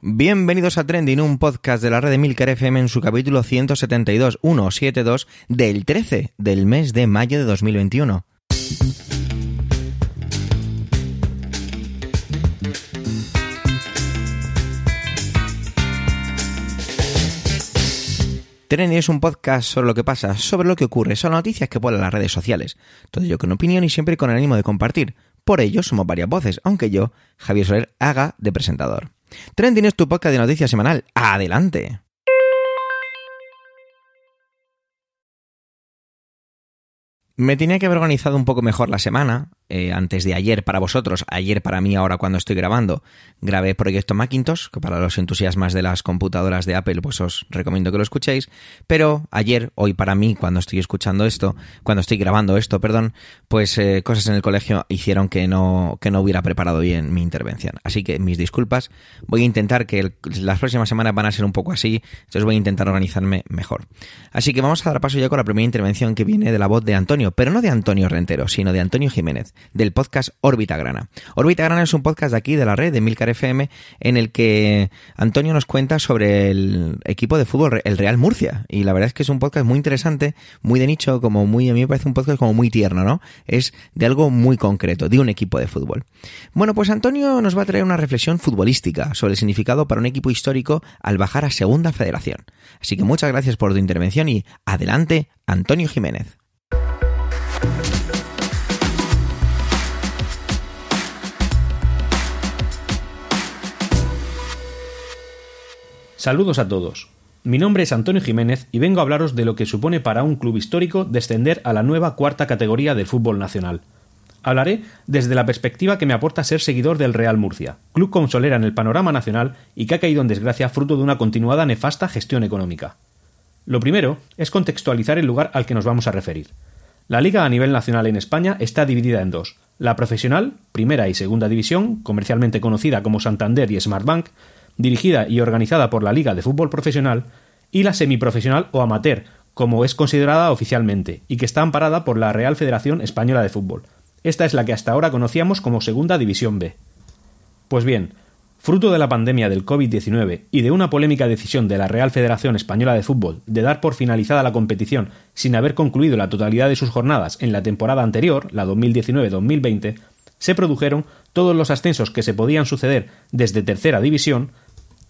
Bienvenidos a Trending, un podcast de la red de Milcar FM en su capítulo 172, 172 del 13 del mes de mayo de 2021. Trending es un podcast sobre lo que pasa, sobre lo que ocurre, son noticias que ponen las redes sociales. Todo ello con opinión y siempre con el ánimo de compartir. Por ello somos varias voces, aunque yo, Javier Soler, haga de presentador. Trending es tu podcast de noticias semanal. ¡Adelante! Me tenía que haber organizado un poco mejor la semana, eh, antes de ayer para vosotros, ayer para mí ahora cuando estoy grabando, grabé Proyecto Macintosh, que para los entusiasmas de las computadoras de Apple pues os recomiendo que lo escuchéis, pero ayer, hoy para mí cuando estoy escuchando esto, cuando estoy grabando esto, perdón, pues eh, cosas en el colegio hicieron que no, que no hubiera preparado bien mi intervención. Así que mis disculpas, voy a intentar que las próximas semanas van a ser un poco así, entonces voy a intentar organizarme mejor. Así que vamos a dar paso ya con la primera intervención que viene de la voz de Antonio, pero no de Antonio Rentero, sino de Antonio Jiménez del podcast Órbita Grana. Órbita Grana es un podcast de aquí, de la red de Milcar FM, en el que Antonio nos cuenta sobre el equipo de fútbol, el Real Murcia. Y la verdad es que es un podcast muy interesante, muy de nicho, como muy, a mí me parece un podcast como muy tierno, ¿no? Es de algo muy concreto, de un equipo de fútbol. Bueno, pues Antonio nos va a traer una reflexión futbolística sobre el significado para un equipo histórico al bajar a Segunda Federación. Así que muchas gracias por tu intervención y adelante, Antonio Jiménez. Saludos a todos. Mi nombre es Antonio Jiménez y vengo a hablaros de lo que supone para un club histórico descender a la nueva cuarta categoría del fútbol nacional. Hablaré desde la perspectiva que me aporta ser seguidor del Real Murcia, club con solera en el panorama nacional y que ha caído en desgracia fruto de una continuada nefasta gestión económica. Lo primero es contextualizar el lugar al que nos vamos a referir. La liga a nivel nacional en España está dividida en dos. La profesional, primera y segunda división, comercialmente conocida como Santander y Smartbank, dirigida y organizada por la Liga de Fútbol Profesional, y la semiprofesional o amateur, como es considerada oficialmente, y que está amparada por la Real Federación Española de Fútbol. Esta es la que hasta ahora conocíamos como Segunda División B. Pues bien, fruto de la pandemia del COVID-19 y de una polémica decisión de la Real Federación Española de Fútbol de dar por finalizada la competición sin haber concluido la totalidad de sus jornadas en la temporada anterior, la 2019-2020, se produjeron todos los ascensos que se podían suceder desde tercera división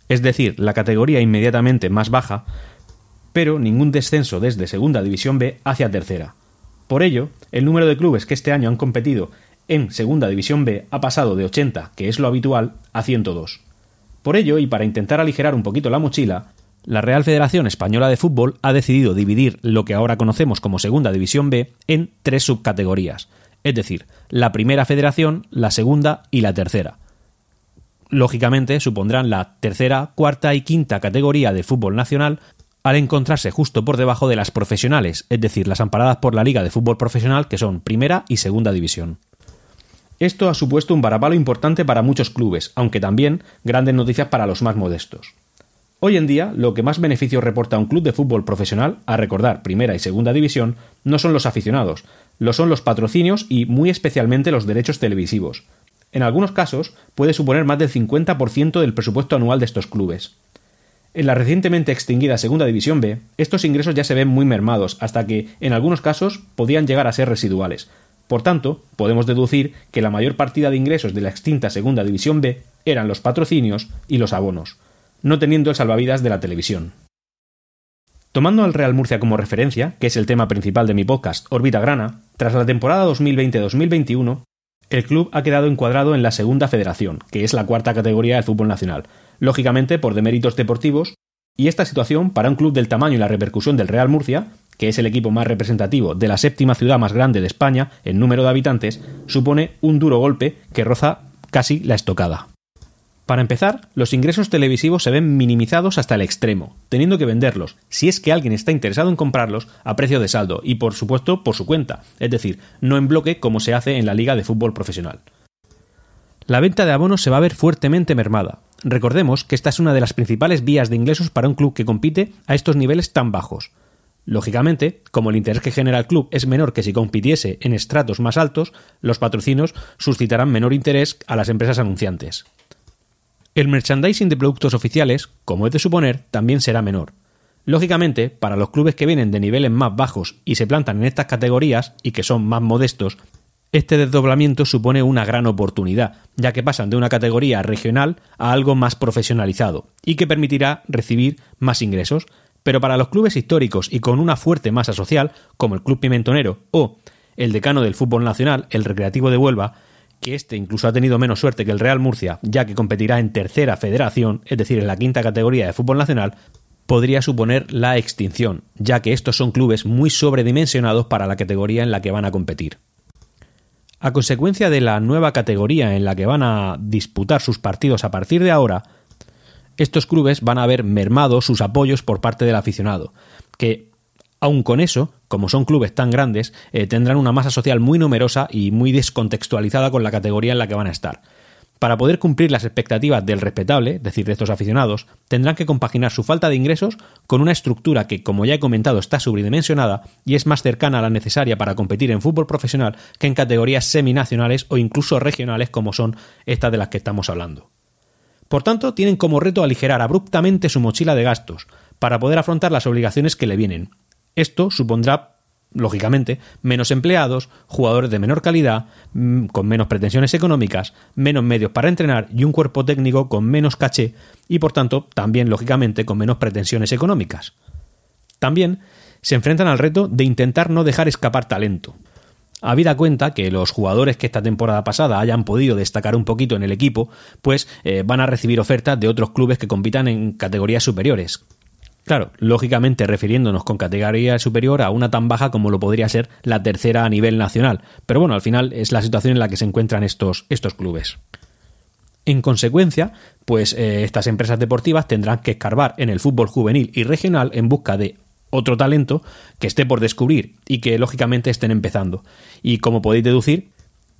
es decir, la categoría inmediatamente más baja, pero ningún descenso desde Segunda División B hacia Tercera. Por ello, el número de clubes que este año han competido en Segunda División B ha pasado de 80, que es lo habitual, a 102. Por ello, y para intentar aligerar un poquito la mochila, la Real Federación Española de Fútbol ha decidido dividir lo que ahora conocemos como Segunda División B en tres subcategorías, es decir, la primera federación, la segunda y la tercera lógicamente supondrán la tercera, cuarta y quinta categoría de fútbol nacional al encontrarse justo por debajo de las profesionales, es decir, las amparadas por la Liga de Fútbol Profesional que son primera y segunda división. Esto ha supuesto un varapalo importante para muchos clubes, aunque también grandes noticias para los más modestos. Hoy en día, lo que más beneficios reporta un club de fútbol profesional, a recordar primera y segunda división, no son los aficionados, lo son los patrocinios y muy especialmente los derechos televisivos, en algunos casos puede suponer más del 50% del presupuesto anual de estos clubes. En la recientemente extinguida Segunda División B, estos ingresos ya se ven muy mermados, hasta que, en algunos casos, podían llegar a ser residuales. Por tanto, podemos deducir que la mayor partida de ingresos de la extinta Segunda División B eran los patrocinios y los abonos, no teniendo el salvavidas de la televisión. Tomando al Real Murcia como referencia, que es el tema principal de mi podcast Órbita Grana, tras la temporada 2020-2021, el club ha quedado encuadrado en la segunda federación, que es la cuarta categoría del fútbol nacional, lógicamente por deméritos deportivos, y esta situación, para un club del tamaño y la repercusión del Real Murcia, que es el equipo más representativo de la séptima ciudad más grande de España en número de habitantes, supone un duro golpe que roza casi la estocada. Para empezar, los ingresos televisivos se ven minimizados hasta el extremo, teniendo que venderlos, si es que alguien está interesado en comprarlos, a precio de saldo y por supuesto por su cuenta, es decir, no en bloque como se hace en la liga de fútbol profesional. La venta de abonos se va a ver fuertemente mermada. Recordemos que esta es una de las principales vías de ingresos para un club que compite a estos niveles tan bajos. Lógicamente, como el interés que genera el club es menor que si compitiese en estratos más altos, los patrocinios suscitarán menor interés a las empresas anunciantes. El merchandising de productos oficiales, como es de suponer, también será menor. Lógicamente, para los clubes que vienen de niveles más bajos y se plantan en estas categorías y que son más modestos, este desdoblamiento supone una gran oportunidad, ya que pasan de una categoría regional a algo más profesionalizado y que permitirá recibir más ingresos. Pero para los clubes históricos y con una fuerte masa social, como el Club Pimentonero o el decano del fútbol nacional, el Recreativo de Huelva, que este incluso ha tenido menos suerte que el Real Murcia, ya que competirá en tercera federación, es decir, en la quinta categoría de fútbol nacional, podría suponer la extinción, ya que estos son clubes muy sobredimensionados para la categoría en la que van a competir. A consecuencia de la nueva categoría en la que van a disputar sus partidos a partir de ahora, estos clubes van a ver mermado sus apoyos por parte del aficionado, que, aun con eso, como son clubes tan grandes, eh, tendrán una masa social muy numerosa y muy descontextualizada con la categoría en la que van a estar. Para poder cumplir las expectativas del respetable, es decir, de estos aficionados, tendrán que compaginar su falta de ingresos con una estructura que, como ya he comentado, está sobredimensionada y es más cercana a la necesaria para competir en fútbol profesional que en categorías seminacionales o incluso regionales como son estas de las que estamos hablando. Por tanto, tienen como reto aligerar abruptamente su mochila de gastos para poder afrontar las obligaciones que le vienen. Esto supondrá lógicamente, menos empleados, jugadores de menor calidad, mm, con menos pretensiones económicas, menos medios para entrenar y un cuerpo técnico con menos caché y por tanto también lógicamente con menos pretensiones económicas. También se enfrentan al reto de intentar no dejar escapar talento. Habida cuenta que los jugadores que esta temporada pasada hayan podido destacar un poquito en el equipo, pues eh, van a recibir ofertas de otros clubes que compitan en categorías superiores, Claro, lógicamente refiriéndonos con categoría superior a una tan baja como lo podría ser la tercera a nivel nacional. Pero bueno, al final es la situación en la que se encuentran estos, estos clubes. En consecuencia, pues eh, estas empresas deportivas tendrán que escarbar en el fútbol juvenil y regional en busca de otro talento que esté por descubrir y que lógicamente estén empezando. Y como podéis deducir,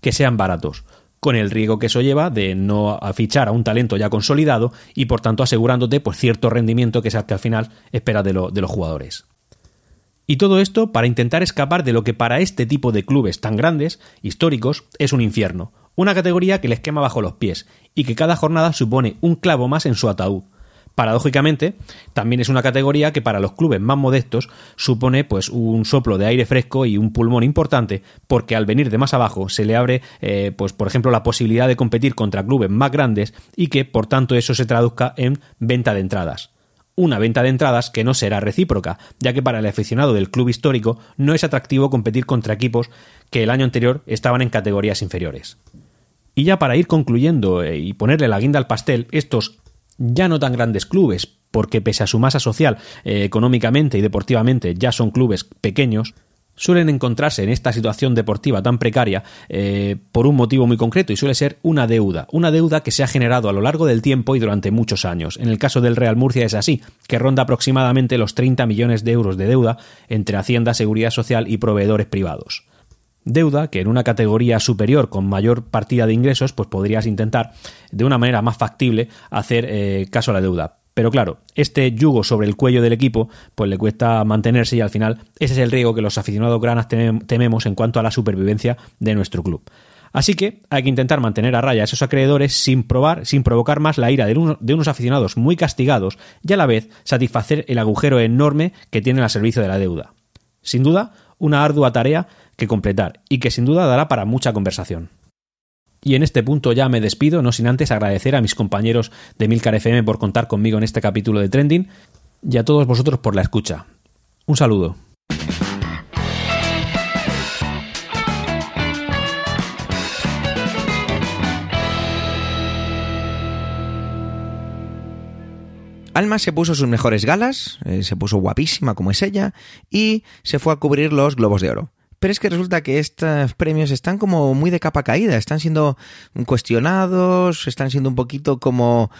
que sean baratos con el riesgo que eso lleva de no fichar a un talento ya consolidado y por tanto asegurándote pues, cierto rendimiento que es el que al final espera de, de los jugadores. Y todo esto para intentar escapar de lo que para este tipo de clubes tan grandes, históricos, es un infierno, una categoría que les quema bajo los pies y que cada jornada supone un clavo más en su ataúd, Paradójicamente, también es una categoría que para los clubes más modestos supone pues un soplo de aire fresco y un pulmón importante, porque al venir de más abajo se le abre, eh, pues por ejemplo, la posibilidad de competir contra clubes más grandes y que por tanto eso se traduzca en venta de entradas una venta de entradas que no será recíproca, ya que para el aficionado del club histórico no es atractivo competir contra equipos que el año anterior estaban en categorías inferiores. Y ya para ir concluyendo eh, y ponerle la guinda al pastel, estos ya no tan grandes clubes, porque pese a su masa social, eh, económicamente y deportivamente ya son clubes pequeños, suelen encontrarse en esta situación deportiva tan precaria eh, por un motivo muy concreto y suele ser una deuda, una deuda que se ha generado a lo largo del tiempo y durante muchos años. En el caso del Real Murcia es así, que ronda aproximadamente los 30 millones de euros de deuda entre Hacienda, Seguridad Social y proveedores privados deuda que en una categoría superior con mayor partida de ingresos, pues podrías intentar de una manera más factible hacer eh, caso a la deuda. Pero claro, este yugo sobre el cuello del equipo, pues le cuesta mantenerse y al final ese es el riesgo que los aficionados granas tememos en cuanto a la supervivencia de nuestro club. Así que hay que intentar mantener a raya a esos acreedores sin probar, sin provocar más la ira de, de, unos aficionados muy castigados y a la vez satisfacer el agujero enorme que tienen al servicio de la deuda. Sin duda, una ardua tarea que completar y que sin duda dará para mucha conversación. Y en este punto ya me despido, no sin antes agradecer a mis compañeros de Milcar FM por contar conmigo en este capítulo de Trending y a todos vosotros por la escucha. Un saludo. Alma se puso sus mejores galas, eh, se puso guapísima como es ella, y se fue a cubrir los Globos de Oro. Pero es que resulta que estos premios están como muy de capa caída, están siendo cuestionados, están siendo un poquito como,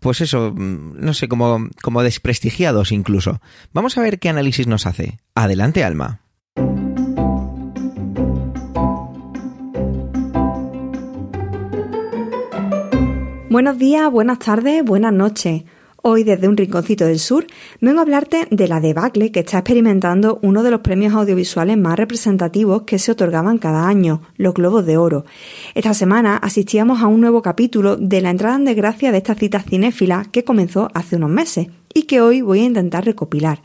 pues eso, no sé, como, como desprestigiados incluso. Vamos a ver qué análisis nos hace. Adelante, Alma. Buenos días, buenas tardes, buenas noches hoy desde un rinconcito del sur vengo a hablarte de la debacle que está experimentando uno de los premios audiovisuales más representativos que se otorgaban cada año, los Globos de Oro. Esta semana asistíamos a un nuevo capítulo de la entrada en desgracia de esta cita cinéfila que comenzó hace unos meses y que hoy voy a intentar recopilar.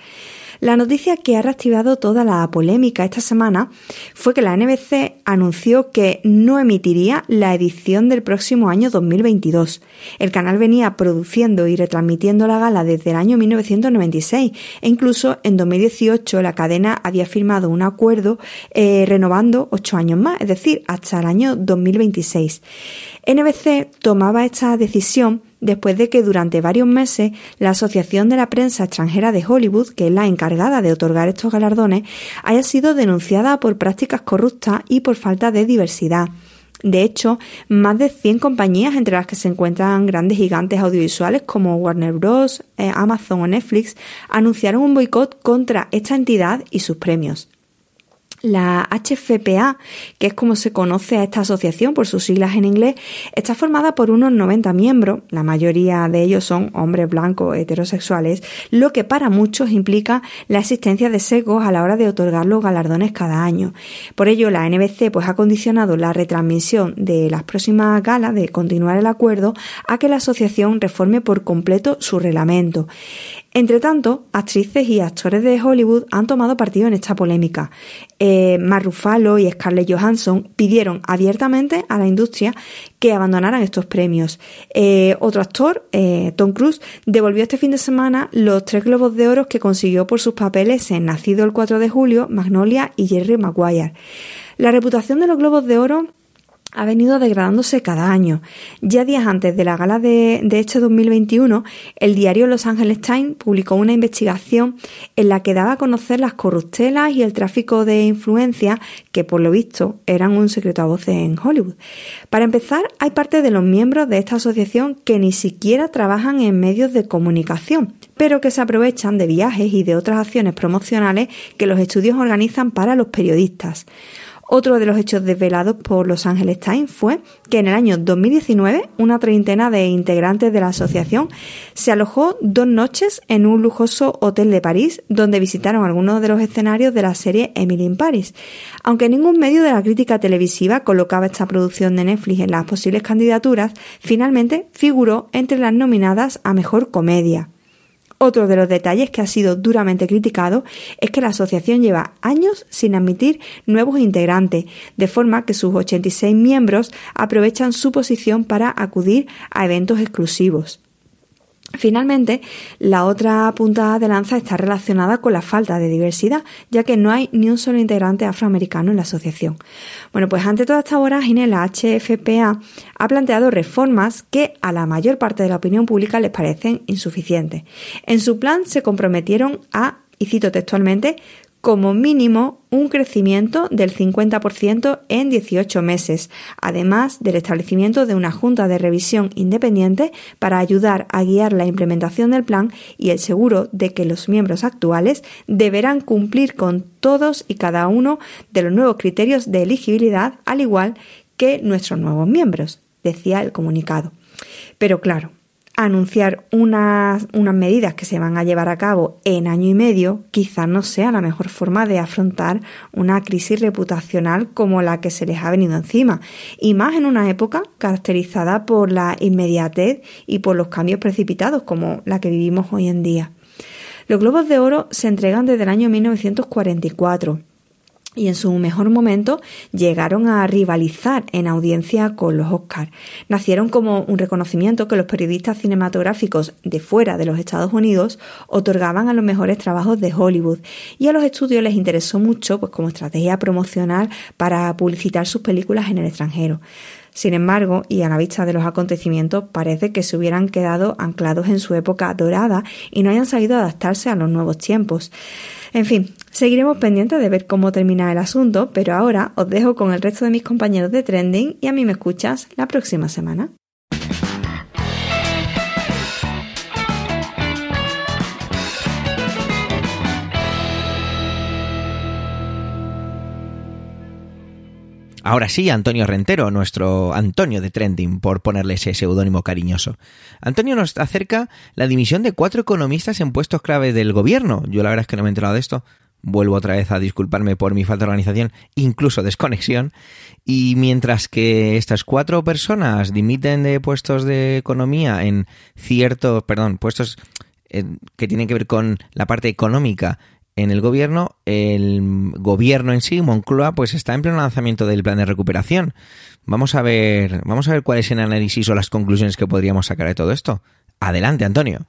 La noticia que ha reactivado toda la polémica esta semana fue que la NBC anunció que no emitiría la edición del próximo año 2022. El canal venía produciendo y retransmitiendo la gala desde el año 1996 e incluso en 2018 la cadena había firmado un acuerdo eh, renovando ocho años más, es decir, hasta el año 2026. NBC tomaba esta decisión después de que durante varios meses la Asociación de la Prensa Extranjera de Hollywood, que es la encargada de otorgar estos galardones, haya sido denunciada por prácticas corruptas y por falta de diversidad. De hecho, más de 100 compañías, entre las que se encuentran grandes gigantes audiovisuales como Warner Bros., eh, Amazon o Netflix, anunciaron un boicot contra esta entidad y sus premios. La HFPA, que es como se conoce a esta asociación por sus siglas en inglés, está formada por unos 90 miembros, la mayoría de ellos son hombres blancos heterosexuales, lo que para muchos implica la existencia de sesgos a la hora de otorgar los galardones cada año. Por ello, la NBC pues, ha condicionado la retransmisión de las próximas galas de continuar el acuerdo a que la asociación reforme por completo su reglamento. Entre tanto, actrices y actores de Hollywood han tomado partido en esta polémica. Eh, y Scarlett Johansson pidieron abiertamente a la industria que abandonaran estos premios. Eh, otro actor, eh, Tom Cruise, devolvió este fin de semana los tres globos de oro que consiguió por sus papeles en Nacido el 4 de julio, Magnolia y Jerry Maguire. La reputación de los globos de oro ha venido degradándose cada año. Ya días antes de la gala de, este 2021, el diario Los Angeles Times publicó una investigación en la que daba a conocer las corruptelas y el tráfico de influencia que, por lo visto, eran un secreto a voces en Hollywood. Para empezar, hay parte de los miembros de esta asociación que ni siquiera trabajan en medios de comunicación, pero que se aprovechan de viajes y de otras acciones promocionales que los estudios organizan para los periodistas. Otro de los hechos desvelados por Los Angeles Times fue que en el año 2019 una treintena de integrantes de la asociación se alojó dos noches en un lujoso hotel de París donde visitaron algunos de los escenarios de la serie Emily in Paris. Aunque ningún medio de la crítica televisiva colocaba esta producción de Netflix en las posibles candidaturas, finalmente figuró entre las nominadas a Mejor Comedia. Otro de los detalles que ha sido duramente criticado es que la asociación lleva años sin admitir nuevos integrantes, de forma que sus 86 miembros aprovechan su posición para acudir a eventos exclusivos. Finalmente, la otra punta de lanza está relacionada con la falta de diversidad, ya que no hay ni un solo integrante afroamericano en la asociación. Bueno, pues ante toda esta vorágine, la HFPA ha planteado reformas que a la mayor parte de la opinión pública les parecen insuficientes. En su plan se comprometieron a, y cito textualmente, como mínimo un crecimiento del 50% en 18 meses, además del establecimiento de una junta de revisión independiente para ayudar a guiar la implementación del plan y el seguro de que los miembros actuales deberán cumplir con todos y cada uno de los nuevos criterios de elegibilidad, al igual que nuestros nuevos miembros, decía el comunicado. Pero claro, anunciar unas, unas medidas que se van a llevar a cabo en año y medio quizás no sea la mejor forma de afrontar una crisis reputacional como la que se les ha venido encima, y más en una época caracterizada por la inmediatez y por los cambios precipitados como la que vivimos hoy en día. Los globos de oro se entregan desde el año 1944 y en su mejor momento llegaron a rivalizar en audiencia con los Oscars. Nacieron como un reconocimiento que los periodistas cinematográficos de fuera de los Estados Unidos otorgaban a los mejores trabajos de Hollywood y a los estudios les interesó mucho pues como estrategia promocional para publicitar sus películas en el extranjero. Sin embargo, y a la vista de los acontecimientos, parece que se hubieran quedado anclados en su época dorada y no hayan sabido adaptarse a los nuevos tiempos. En fin, seguiremos pendientes de ver cómo termina el asunto, pero ahora os dejo con el resto de mis compañeros de Trending y a mí me escuchas la próxima semana. Ahora sí, Antonio Rentero, nuestro Antonio de Trending, por ponerle ese seudónimo cariñoso. Antonio nos acerca la dimisión de cuatro economistas en puestos clave del gobierno. Yo la verdad es que no me he enterado de esto. Vuelvo otra vez a disculparme por mi falta de organización, incluso desconexión. Y mientras que estas cuatro personas dimiten de puestos de economía en ciertos, perdón, puestos que tienen que ver con la parte económica en el gobierno, el gobierno en sí, Moncloa, pues está en pleno lanzamiento del plan de recuperación. Vamos a ver, vamos a ver cuál es el análisis o las conclusiones que podríamos sacar de todo esto. Adelante, Antonio.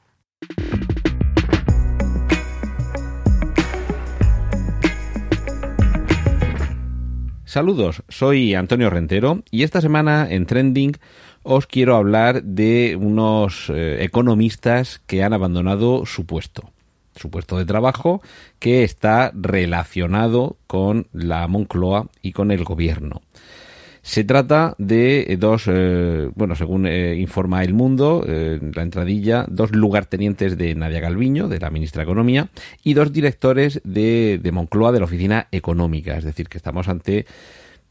Saludos, soy Antonio Rentero y esta semana en Trending os quiero hablar de unos eh, economistas que han abandonado su puesto su puesto de trabajo, que está relacionado con la Moncloa y con el gobierno. Se trata de dos, eh, bueno, según eh, informa El Mundo, eh, la entradilla, dos lugartenientes de Nadia Galviño, de la ministra de Economía, y dos directores de, de Moncloa de la Oficina Económica. Es decir, que estamos ante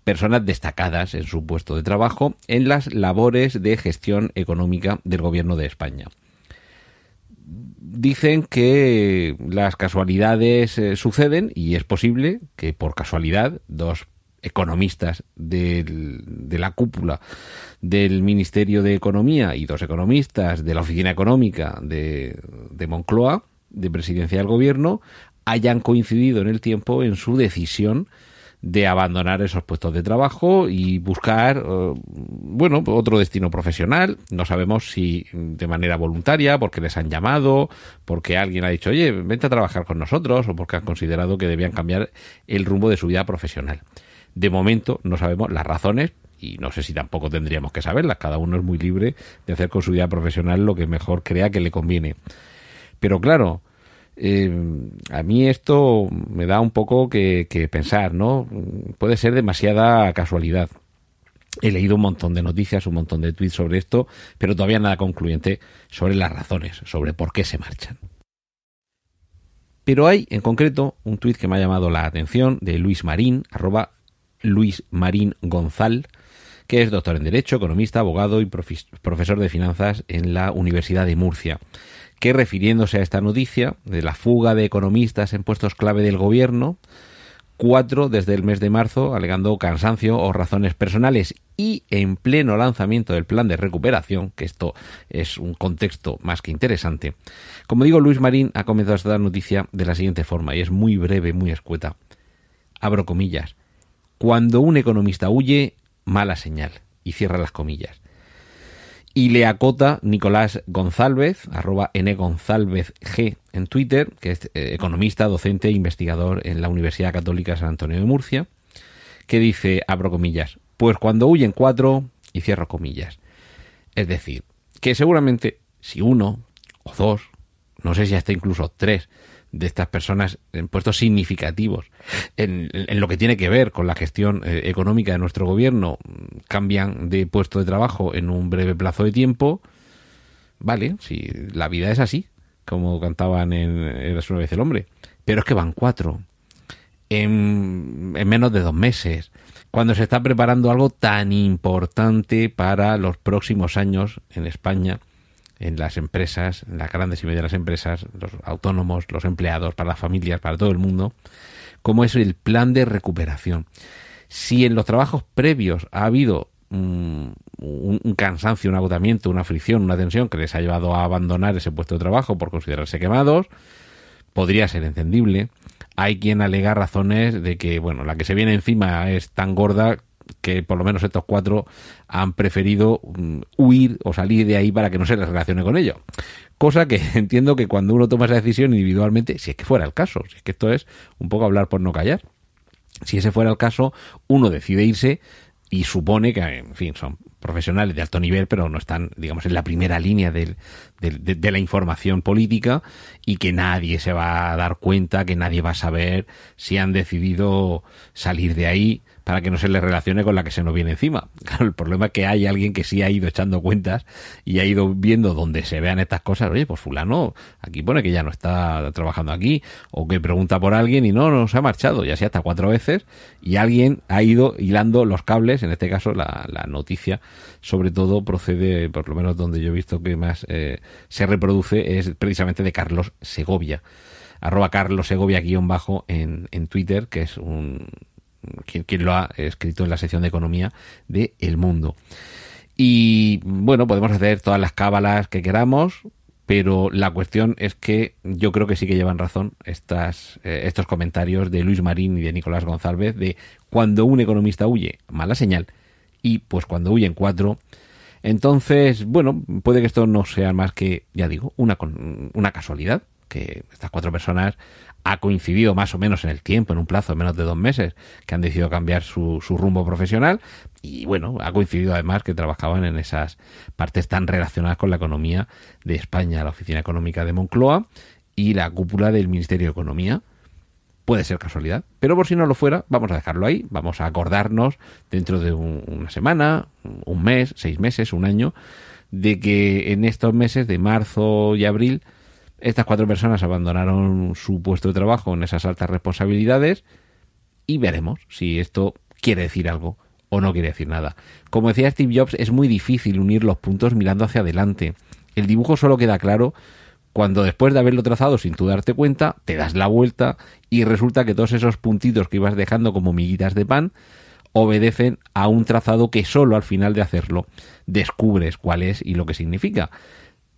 personas destacadas en su puesto de trabajo en las labores de gestión económica del gobierno de España dicen que las casualidades eh, suceden y es posible que por casualidad dos economistas de la cúpula del Ministerio de Economía y dos economistas de la Oficina Económica de, de Moncloa, de Presidencia del Gobierno, hayan coincidido en el tiempo en su decisión de abandonar esos puestos de trabajo y buscar, eh, bueno, otro destino profesional. No sabemos si de manera voluntaria, porque les han llamado, porque alguien ha dicho, oye, vente a trabajar con nosotros, o porque han considerado que debían cambiar el rumbo de su vida profesional. De momento no sabemos las razones, y no sé si tampoco tendríamos que saberlas. Cada uno es muy libre de hacer con su vida profesional lo que mejor crea que le conviene. Pero claro, eh, a mí esto me da un poco que, pensar, ¿no? Puede ser demasiada casualidad. He leído un montón de noticias, un montón de tweets sobre esto, pero todavía nada concluyente sobre las razones, sobre por qué se marchan. Pero hay, en concreto, un tuit que me ha llamado la atención de Luis Marín, arroba Luis Marín Gonzal, que es doctor en Derecho, economista, abogado y profesor de finanzas en la Universidad de Murcia que refiriéndose a esta noticia de la fuga de economistas en puestos clave del gobierno, cuatro desde el mes de marzo alegando cansancio o razones personales y en pleno lanzamiento del plan de recuperación, que esto es un contexto más que interesante. Como digo, Luis Marín ha comenzado esta noticia de la siguiente forma y es muy breve, muy escueta. Abro comillas. Cuando un economista huye, mala señal. Y cierra las comillas y le acota Nicolás González, arroba G en Twitter, que es eh, economista, docente e investigador en la Universidad Católica San Antonio de Murcia, que dice, abro comillas, pues cuando huyen cuatro, y cierro comillas. Es decir, que seguramente si uno o dos, no sé si hasta incluso tres, de estas personas en puestos significativos en, lo que tiene que ver con la gestión eh, económica de nuestro gobierno cambian de puesto de trabajo en un breve plazo de tiempo, vale, si la vida es así, como cantaban en Eres una vez el hombre, pero es que van cuatro en, en menos de dos meses, cuando se está preparando algo tan importante para los próximos años en España en las empresas, en las grandes y medianas empresas, los autónomos, los empleados, para las familias, para todo el mundo, como es el plan de recuperación. Si en los trabajos previos ha habido mm, un, cansancio, un agotamiento, una fricción, una tensión que les ha llevado a abandonar ese puesto de trabajo por considerarse quemados, podría ser entendible. Hay quien alega razones de que, bueno, la que se viene encima es tan gorda que por lo menos estos cuatro han preferido mm, huir o salir de ahí para que no se les relacione con ello. Cosa que entiendo que cuando uno toma esa decisión individualmente, si es que fuera el caso, si es que esto es un poco hablar por no callar, si ese fuera el caso, uno decide irse y supone que, en fin, son profesionales de alto nivel, pero no están, digamos, en la primera línea de, de, la información política y que nadie se va a dar cuenta, que nadie va a saber si han decidido salir de ahí para que no se le relacione con la que se nos viene encima. Claro, el problema es que hay alguien que sí ha ido echando cuentas y ha ido viendo donde se vean estas cosas. Oye, pues fulano, aquí pone que ya no está trabajando aquí, o que pregunta por alguien y no, no se ha marchado, ya sea hasta cuatro veces, y alguien ha ido hilando los cables, en este caso la, noticia, sobre todo procede, por lo menos donde yo he visto que más eh, se reproduce, es precisamente de Carlos Segovia arroba Carlos Segovia guion bajo en, en Twitter, que es un, quien, lo ha escrito en la sección de economía de El Mundo. Y bueno, podemos hacer todas las cábalas que queramos, pero la cuestión es que yo creo que sí que llevan razón estas, eh, estos comentarios de Luis Marín y de Nicolás González de cuando un economista huye, mala señal, y pues cuando huyen cuatro, entonces, bueno, puede que esto no sea más que, ya digo, una, una casualidad, que estas cuatro personas ha coincidido más o menos en el tiempo, en un plazo de menos de dos meses, que han decidido cambiar su, su, rumbo profesional y bueno, ha coincidido además que trabajaban en esas partes tan relacionadas con la economía de España, la Oficina Económica de Moncloa y la cúpula del Ministerio de Economía. Puede ser casualidad, pero por si no lo fuera, vamos a dejarlo ahí, vamos a acordarnos dentro de un, una semana, un mes, seis meses, un año, de que en estos meses de marzo y abril estas cuatro personas abandonaron su puesto de trabajo en esas altas responsabilidades y veremos si esto quiere decir algo o no quiere decir nada. Como decía Steve Jobs, es muy difícil unir los puntos mirando hacia adelante. El dibujo solo queda claro cuando después de haberlo trazado sin tú darte cuenta, te das la vuelta y resulta que todos esos puntitos que ibas dejando como miguitas de pan obedecen a un trazado que solo al final de hacerlo descubres cuál es y lo que significa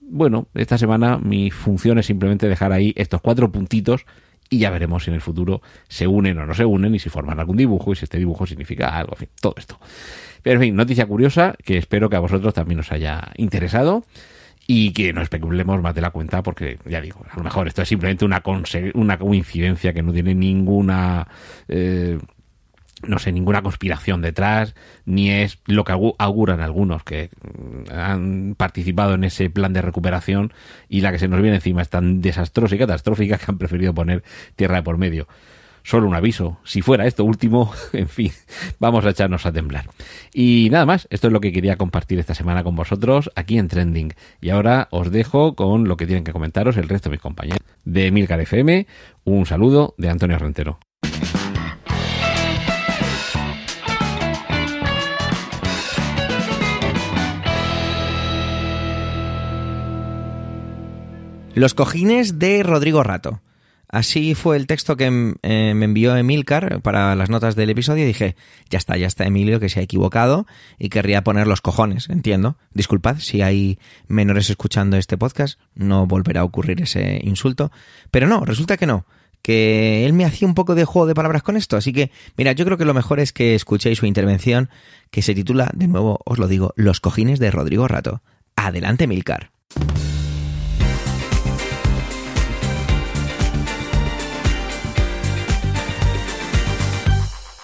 bueno, esta semana mi función es simplemente dejar ahí estos cuatro puntitos y ya veremos si en el futuro se unen o no se unen y si forman algún dibujo y si este dibujo significa algo, en fin, todo esto. Pero en fin, noticia curiosa que espero que a vosotros también os haya interesado y que no especulemos más de la cuenta porque ya digo, a lo mejor esto es simplemente una, coincidencia que no tiene ninguna... Eh, no sé, ninguna conspiración detrás, ni es lo que auguran algunos que mm, han participado en ese plan de recuperación y la que se nos viene encima es tan desastrosa y catastrófica que han preferido poner tierra de por medio. Solo un aviso, si fuera esto último, en fin, vamos a echarnos a temblar. Y nada más, esto es lo que quería compartir esta semana con vosotros aquí en Trending. Y ahora os dejo con lo que tienen que comentaros el resto de mis compañeros. De Milcar FM, un saludo de Antonio Rentero. Los cojines de Rodrigo Rato. Así fue el texto que eh, me envió Emilcar para las notas del episodio y dije, ya está, ya está Emilio que se ha equivocado y querría poner los cojones, entiendo. Disculpad si hay menores escuchando este podcast, no volverá a ocurrir ese insulto. Pero no, resulta que no, que él me hacía un poco de juego de palabras con esto. Así que, mira, yo creo que lo mejor es que escuchéis su intervención que se titula, de nuevo os lo digo, Los cojines de Rodrigo Rato. Adelante, Emilcar.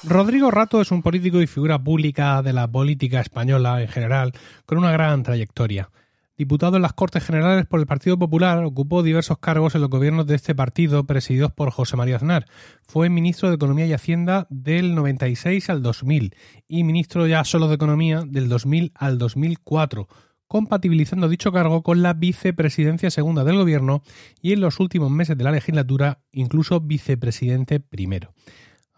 Rodrigo Rato es un político y figura pública de la política española en general, con una gran trayectoria. Diputado en las Cortes Generales por el Partido Popular, ocupó diversos cargos en los gobiernos de este partido presididos por José María Aznar. Fue ministro de Economía y Hacienda del 96 al 2000 y ministro ya solo de Economía del 2000 al 2004, compatibilizando dicho cargo con la vicepresidencia segunda del gobierno y en los últimos meses de la legislatura incluso vicepresidente primero.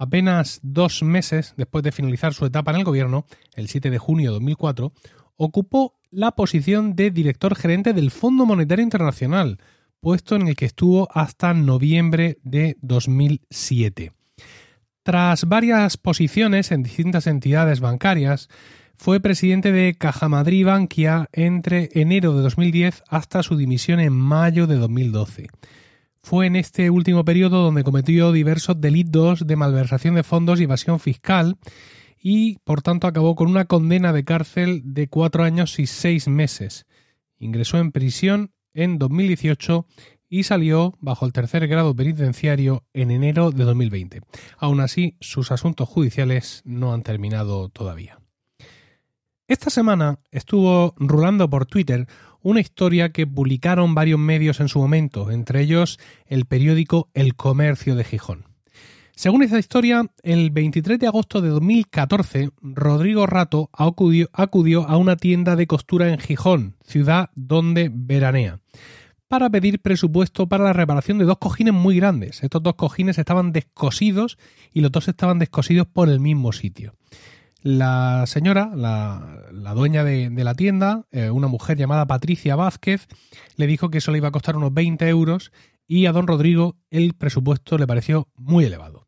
Apenas dos meses después de finalizar su etapa en el gobierno, el 7 de junio de 2004, ocupó la posición de director gerente del Fondo Monetario Internacional, puesto en el que estuvo hasta noviembre de 2007. Tras varias posiciones en distintas entidades bancarias, fue presidente de Caja Madrid Bankia entre enero de 2010 hasta su dimisión en mayo de 2012. Fue en este último periodo donde cometió diversos delitos de malversación de fondos y evasión fiscal y, por tanto, acabó con una condena de cárcel de cuatro años y seis meses. Ingresó en prisión en 2018 y salió bajo el tercer grado penitenciario en enero de 2020. Aún así, sus asuntos judiciales no han terminado todavía. Esta semana estuvo rulando por Twitter una historia que publicaron varios medios en su momento, entre ellos el periódico El Comercio de Gijón. Según esta historia, el 23 de agosto de 2014, Rodrigo Rato acudió, acudió a una tienda de costura en Gijón, ciudad donde veranea para pedir presupuesto para la reparación de dos cojines muy grandes. Estos dos cojines estaban descosidos y los dos estaban descosidos por el mismo sitio. La señora, la, dueña de, la tienda, eh, una mujer llamada Patricia Vázquez, le dijo que eso le iba a costar unos 20 euros y a don Rodrigo el presupuesto le pareció muy elevado.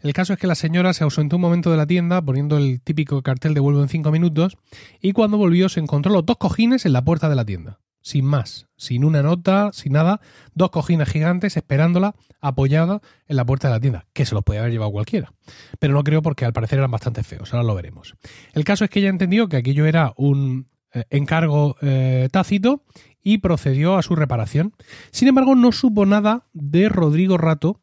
El caso es que la señora se ausentó un momento de la tienda poniendo el típico cartel de vuelvo en cinco minutos y cuando volvió se encontró los dos cojines en la puerta de la tienda sin más, sin una nota, sin nada, dos cojines gigantes esperándola apoyada en la puerta de la tienda, que se los podía haber llevado cualquiera. Pero no creo porque al parecer eran bastante feos, ahora lo veremos. El caso es que ella entendió que aquello era un eh, encargo eh, tácito y procedió a su reparación. Sin embargo, no supo nada de Rodrigo Rato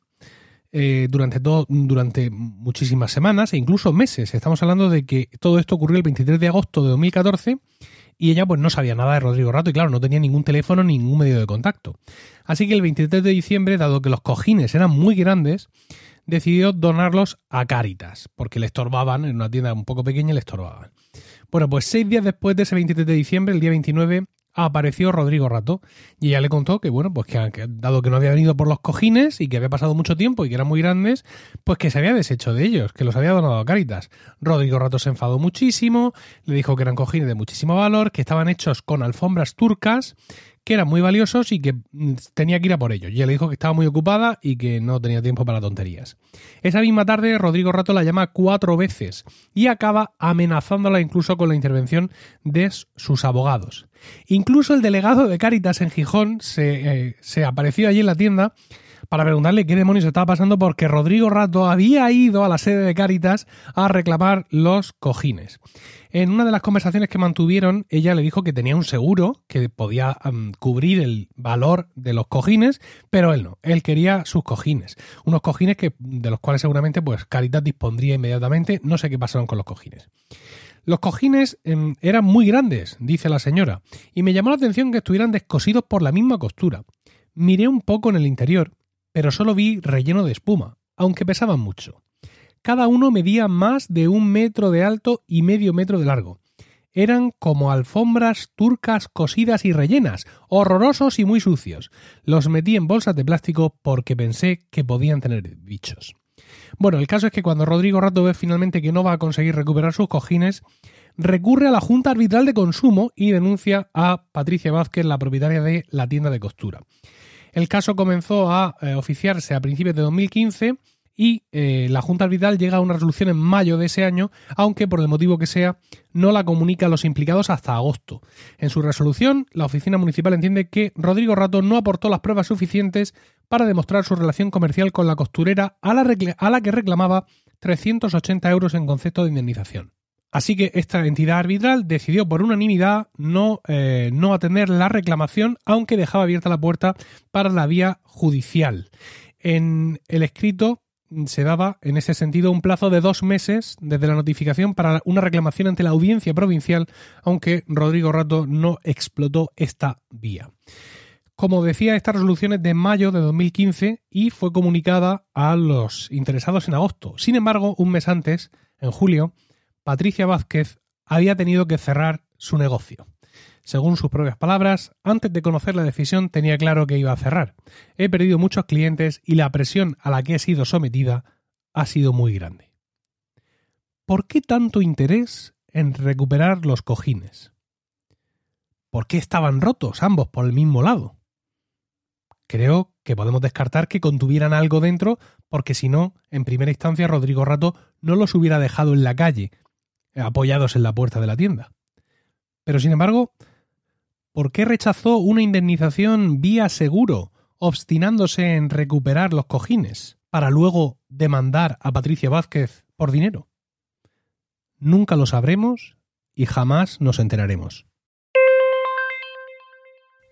eh, durante, todo, durante muchísimas semanas e incluso meses. Estamos hablando de que todo esto ocurrió el 23 de agosto de 2014 y ella pues no sabía nada de Rodrigo Rato y claro, no tenía ningún teléfono ni ningún medio de contacto. Así que el 23 de diciembre, dado que los cojines eran muy grandes, decidió donarlos a Caritas, porque le estorbaban, en una tienda un poco pequeña le estorbaban. Bueno, pues seis días después de ese 23 de diciembre, el día 29, apareció Rodrigo Rato y ella le contó que, bueno, pues que, dado que no había venido por los cojines y que había pasado mucho tiempo y que eran muy grandes, pues que se había deshecho de ellos, que los había donado a Caritas. Rodrigo Rato se enfadó muchísimo, le dijo que eran cojines de muchísimo valor, que estaban hechos con alfombras turcas que eran muy valiosos y que mm, tenía que ir a por ellos. Y ella le dijo que estaba muy ocupada y que no tenía tiempo para tonterías. Esa misma tarde, Rodrigo Rato la llama cuatro veces y acaba amenazándola incluso con la intervención de sus abogados. Incluso el delegado de Cáritas en Gijón eh, se apareció allí en la tienda para preguntarle qué demonios estaba pasando porque Rodrigo Rato había ido a la sede de Cáritas a reclamar los cojines. En una de las conversaciones que mantuvieron, ella le dijo que tenía un seguro que podía cubrir el valor de los cojines, pero él no, él quería sus cojines, unos cojines que de los cuales seguramente pues Caritas dispondría inmediatamente, no sé qué pasaron con los cojines. Los cojines em, eran muy grandes, dice la señora, y me llamó la atención que estuvieran descosidos por la misma costura. Miré un poco en el interior pero solo vi relleno de espuma, aunque pesaban mucho. Cada uno medía más de un metro de alto y medio metro de largo. Eran como alfombras turcas cosidas y rellenas, horrorosos y muy sucios. Los metí en bolsas de plástico porque pensé que podían tener bichos. Bueno, el caso es que cuando Rodrigo Rato ve finalmente que no va a conseguir recuperar sus cojines, recurre a la Junta Arbitral de Consumo y denuncia a Patricia Vázquez, la propietaria de la tienda de costura. El caso comenzó a eh, oficiarse a principios de 2015 y eh, la Junta Arbitral llega a una resolución en mayo de ese año, aunque por el motivo que sea no la comunica a los implicados hasta agosto. En su resolución, la oficina municipal entiende que Rodrigo Rato no aportó las pruebas suficientes para demostrar su relación comercial con la costurera a la, a la que reclamaba 380 euros en concepto de indemnización. Así que esta entidad arbitral decidió por unanimidad no, eh, no atender la reclamación, aunque dejaba abierta la puerta para la vía judicial. En el escrito se daba en ese sentido un plazo de dos meses desde la notificación para una reclamación ante la audiencia provincial, aunque Rodrigo Rato no explotó esta vía. Como decía, esta resolución es de mayo de 2015 y fue comunicada a los interesados en agosto. Sin embargo, un mes antes, en julio, Patricia Vázquez había tenido que cerrar su negocio. Según sus propias palabras, antes de conocer la decisión tenía claro que iba a cerrar. He perdido muchos clientes y la presión a la que he sido sometida ha sido muy grande. ¿Por qué tanto interés en recuperar los cojines? ¿Por qué estaban rotos ambos por el mismo lado? Creo que podemos descartar que contuvieran algo dentro porque si no, en primera instancia Rodrigo Rato no los hubiera dejado en la calle, apoyados en la puerta de la tienda. Pero sin embargo, ¿por qué rechazó una indemnización vía seguro, obstinándose en recuperar los cojines, para luego demandar a Patricia Vázquez por dinero? Nunca lo sabremos y jamás nos enteraremos.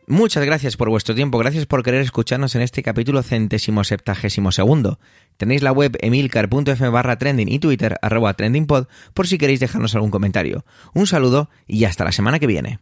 Muchas gracias por vuestro tiempo, gracias por querer escucharnos en este capítulo centésimo septagésimo segundo. Tenéis la web emilcar.fm barra trending y Twitter arroba trendingpod por si queréis dejarnos algún comentario. Un saludo y hasta la semana que viene.